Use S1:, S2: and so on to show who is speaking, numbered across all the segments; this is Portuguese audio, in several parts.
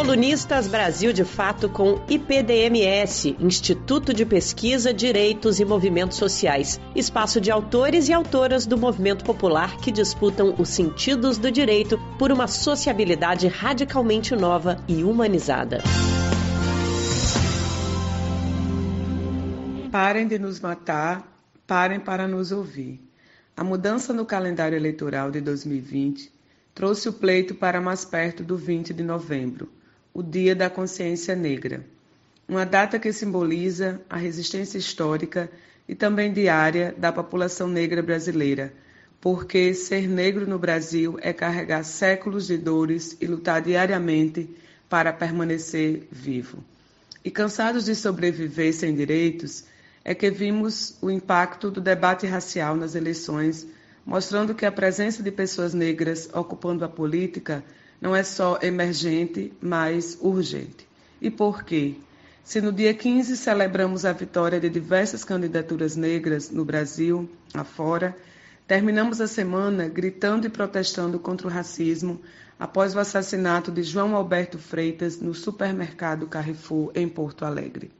S1: Colunistas Brasil de Fato com IPDMS, Instituto de Pesquisa, Direitos e Movimentos Sociais. Espaço de autores e autoras do movimento popular que disputam os sentidos do direito por uma sociabilidade radicalmente nova e humanizada.
S2: Parem de nos matar, parem para nos ouvir. A mudança no calendário eleitoral de 2020 trouxe o pleito para mais perto do 20 de novembro o Dia da Consciência Negra, uma data que simboliza a resistência histórica e também diária da população negra brasileira, porque ser negro no Brasil é carregar séculos de dores e lutar diariamente para permanecer vivo. E cansados de sobreviver sem direitos, é que vimos o impacto do debate racial nas eleições, mostrando que a presença de pessoas negras ocupando a política não é só emergente, mas urgente. E por quê? Se no dia 15 celebramos a vitória de diversas candidaturas negras no Brasil, afora, terminamos a semana gritando e protestando contra o racismo após o assassinato de João Alberto Freitas no supermercado Carrefour, em Porto Alegre.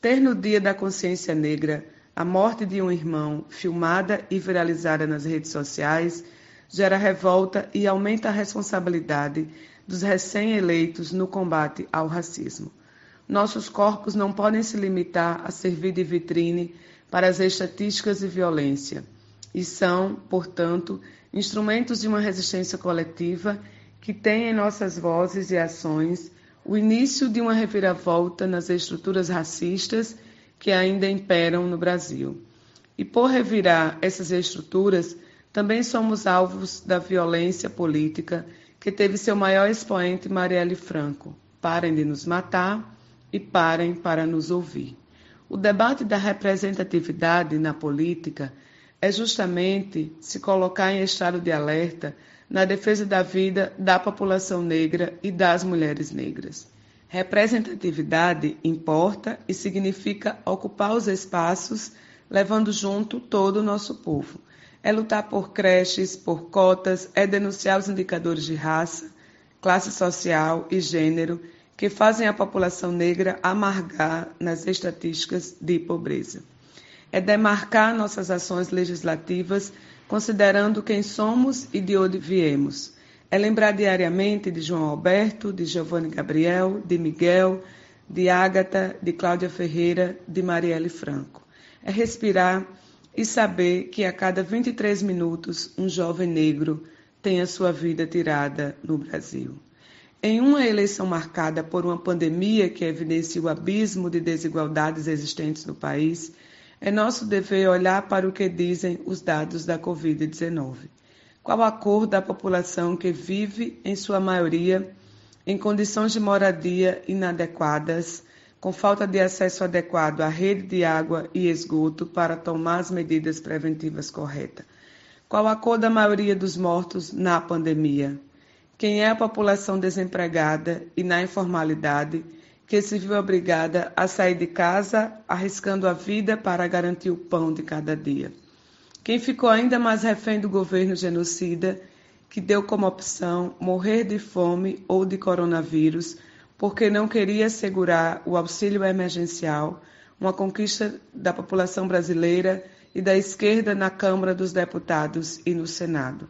S2: Ter no Dia da Consciência Negra a morte de um irmão filmada e viralizada nas redes sociais gera revolta e aumenta a responsabilidade dos recém-eleitos no combate ao racismo. Nossos corpos não podem se limitar a servir de vitrine para as estatísticas de violência e são, portanto, instrumentos de uma resistência coletiva que tem em nossas vozes e ações o início de uma reviravolta nas estruturas racistas que ainda imperam no Brasil. E por revirar essas estruturas, também somos alvos da violência política que teve seu maior expoente Marielle Franco. Parem de nos matar e parem para nos ouvir. O debate da representatividade na política é justamente se colocar em estado de alerta na defesa da vida da população negra e das mulheres negras. Representatividade importa e significa ocupar os espaços, levando junto todo o nosso povo é lutar por creches, por cotas, é denunciar os indicadores de raça, classe social e gênero que fazem a população negra amargar nas estatísticas de pobreza. É demarcar nossas ações legislativas considerando quem somos e de onde viemos. É lembrar diariamente de João Alberto, de Giovanni Gabriel, de Miguel, de Ágata, de Cláudia Ferreira, de Marielle Franco. É respirar e saber que a cada 23 minutos um jovem negro tem a sua vida tirada no Brasil. Em uma eleição marcada por uma pandemia que evidencia o abismo de desigualdades existentes no país, é nosso dever olhar para o que dizem os dados da Covid-19. Qual a cor da população que vive, em sua maioria, em condições de moradia inadequadas, com falta de acesso adequado à rede de água e esgoto para tomar as medidas preventivas corretas? Qual a cor da maioria dos mortos na pandemia? Quem é a população desempregada e na informalidade que se viu obrigada a sair de casa arriscando a vida para garantir o pão de cada dia? Quem ficou ainda mais refém do governo genocida que deu como opção morrer de fome ou de coronavírus? Porque não queria assegurar o auxílio emergencial, uma conquista da população brasileira e da esquerda na Câmara dos Deputados e no Senado.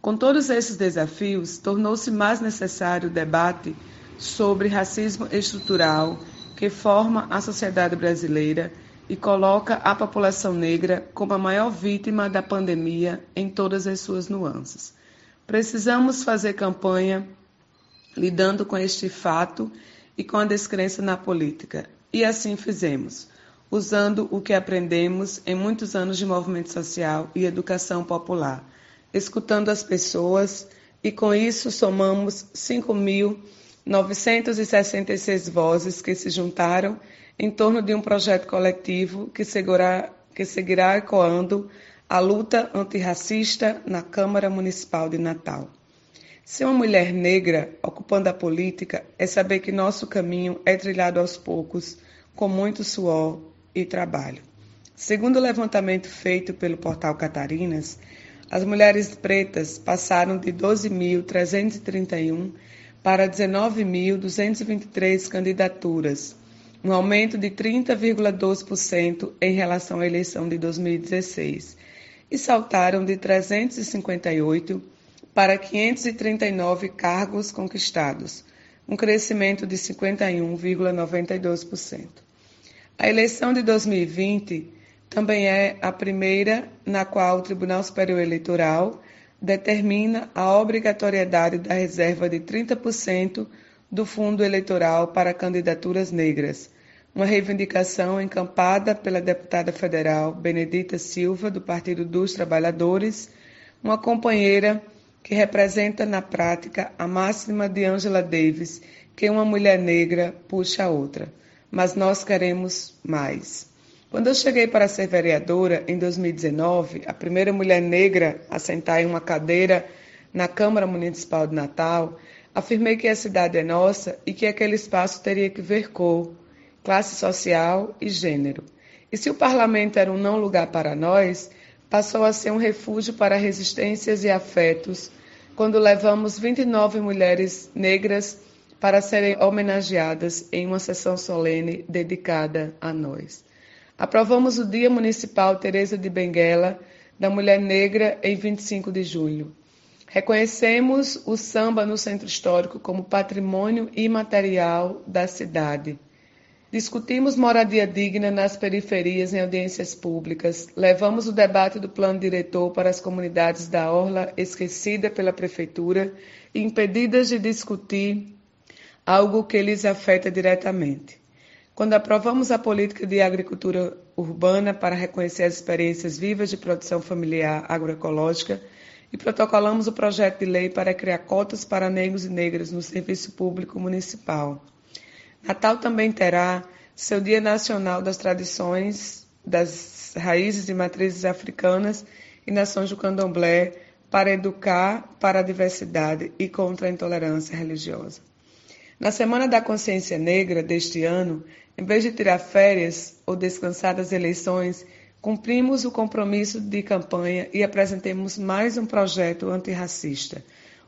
S2: Com todos esses desafios, tornou-se mais necessário o debate sobre racismo estrutural que forma a sociedade brasileira e coloca a população negra como a maior vítima da pandemia em todas as suas nuances. Precisamos fazer campanha lidando com este fato e com a descrença na política. E assim fizemos, usando o que aprendemos em muitos anos de movimento social e educação popular, escutando as pessoas e com isso somamos 5.966 vozes que se juntaram em torno de um projeto coletivo que seguirá, que seguirá ecoando a luta antirracista na Câmara Municipal de Natal. Ser uma mulher negra ocupando a política é saber que nosso caminho é trilhado aos poucos, com muito suor e trabalho. Segundo o levantamento feito pelo portal Catarinas, as mulheres pretas passaram de 12.331 para 19.223 candidaturas, um aumento de 30,2% em relação à eleição de 2016, e saltaram de 358 para 539 cargos conquistados, um crescimento de 51,92%. A eleição de 2020 também é a primeira na qual o Tribunal Superior Eleitoral determina a obrigatoriedade da reserva de 30% do fundo eleitoral para candidaturas negras, uma reivindicação encampada pela deputada federal Benedita Silva, do Partido dos Trabalhadores, uma companheira que representa na prática a máxima de Angela Davis, que uma mulher negra puxa a outra. Mas nós queremos mais. Quando eu cheguei para ser vereadora em 2019, a primeira mulher negra a sentar em uma cadeira na Câmara Municipal de Natal, afirmei que a cidade é nossa e que aquele espaço teria que ver cor, classe social e gênero. E se o parlamento era um não lugar para nós, passou a ser um refúgio para resistências e afetos, quando levamos 29 mulheres negras para serem homenageadas em uma sessão solene dedicada a nós. Aprovamos o Dia Municipal Teresa de Benguela da Mulher Negra em 25 de julho. Reconhecemos o samba no Centro Histórico como patrimônio imaterial da cidade. Discutimos moradia digna nas periferias em audiências públicas. Levamos o debate do plano diretor para as comunidades da Orla esquecida pela prefeitura impedidas de discutir algo que lhes afeta diretamente. Quando aprovamos a política de agricultura urbana para reconhecer as experiências vivas de produção familiar agroecológica e protocolamos o projeto de lei para criar cotas para negros e negras no serviço público municipal. Natal também terá seu Dia Nacional das Tradições, das Raízes e Matrizes Africanas e Nações do Candomblé para educar para a diversidade e contra a intolerância religiosa. Na Semana da Consciência Negra deste ano, em vez de tirar férias ou descansar das eleições, cumprimos o compromisso de campanha e apresentemos mais um projeto antirracista,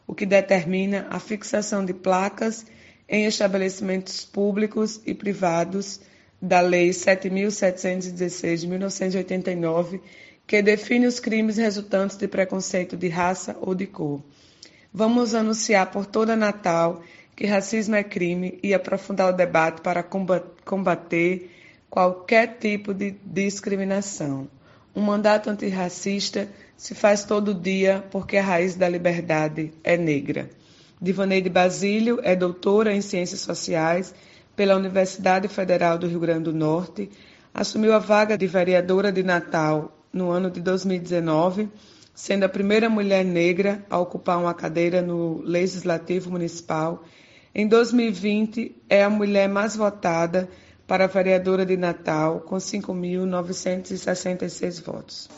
S2: o que determina a fixação de placas em estabelecimentos públicos e privados da Lei 7.716 de 1989, que define os crimes resultantes de preconceito de raça ou de cor. Vamos anunciar por toda Natal que racismo é crime e aprofundar o debate para combater qualquer tipo de discriminação. Um mandato antirracista se faz todo dia porque a raiz da liberdade é negra. Divaneide Basílio é doutora em Ciências Sociais pela Universidade Federal do Rio Grande do Norte, assumiu a vaga de vereadora de Natal no ano de 2019, sendo a primeira mulher negra a ocupar uma cadeira no Legislativo Municipal em 2020, é a mulher mais votada para a vereadora de Natal, com 5.966 votos.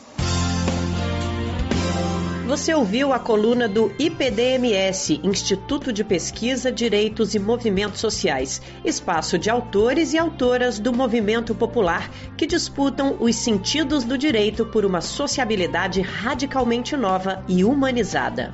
S1: Você ouviu a coluna do IPDMS, Instituto de Pesquisa, Direitos e Movimentos Sociais, espaço de autores e autoras do movimento popular que disputam os sentidos do direito por uma sociabilidade radicalmente nova e humanizada.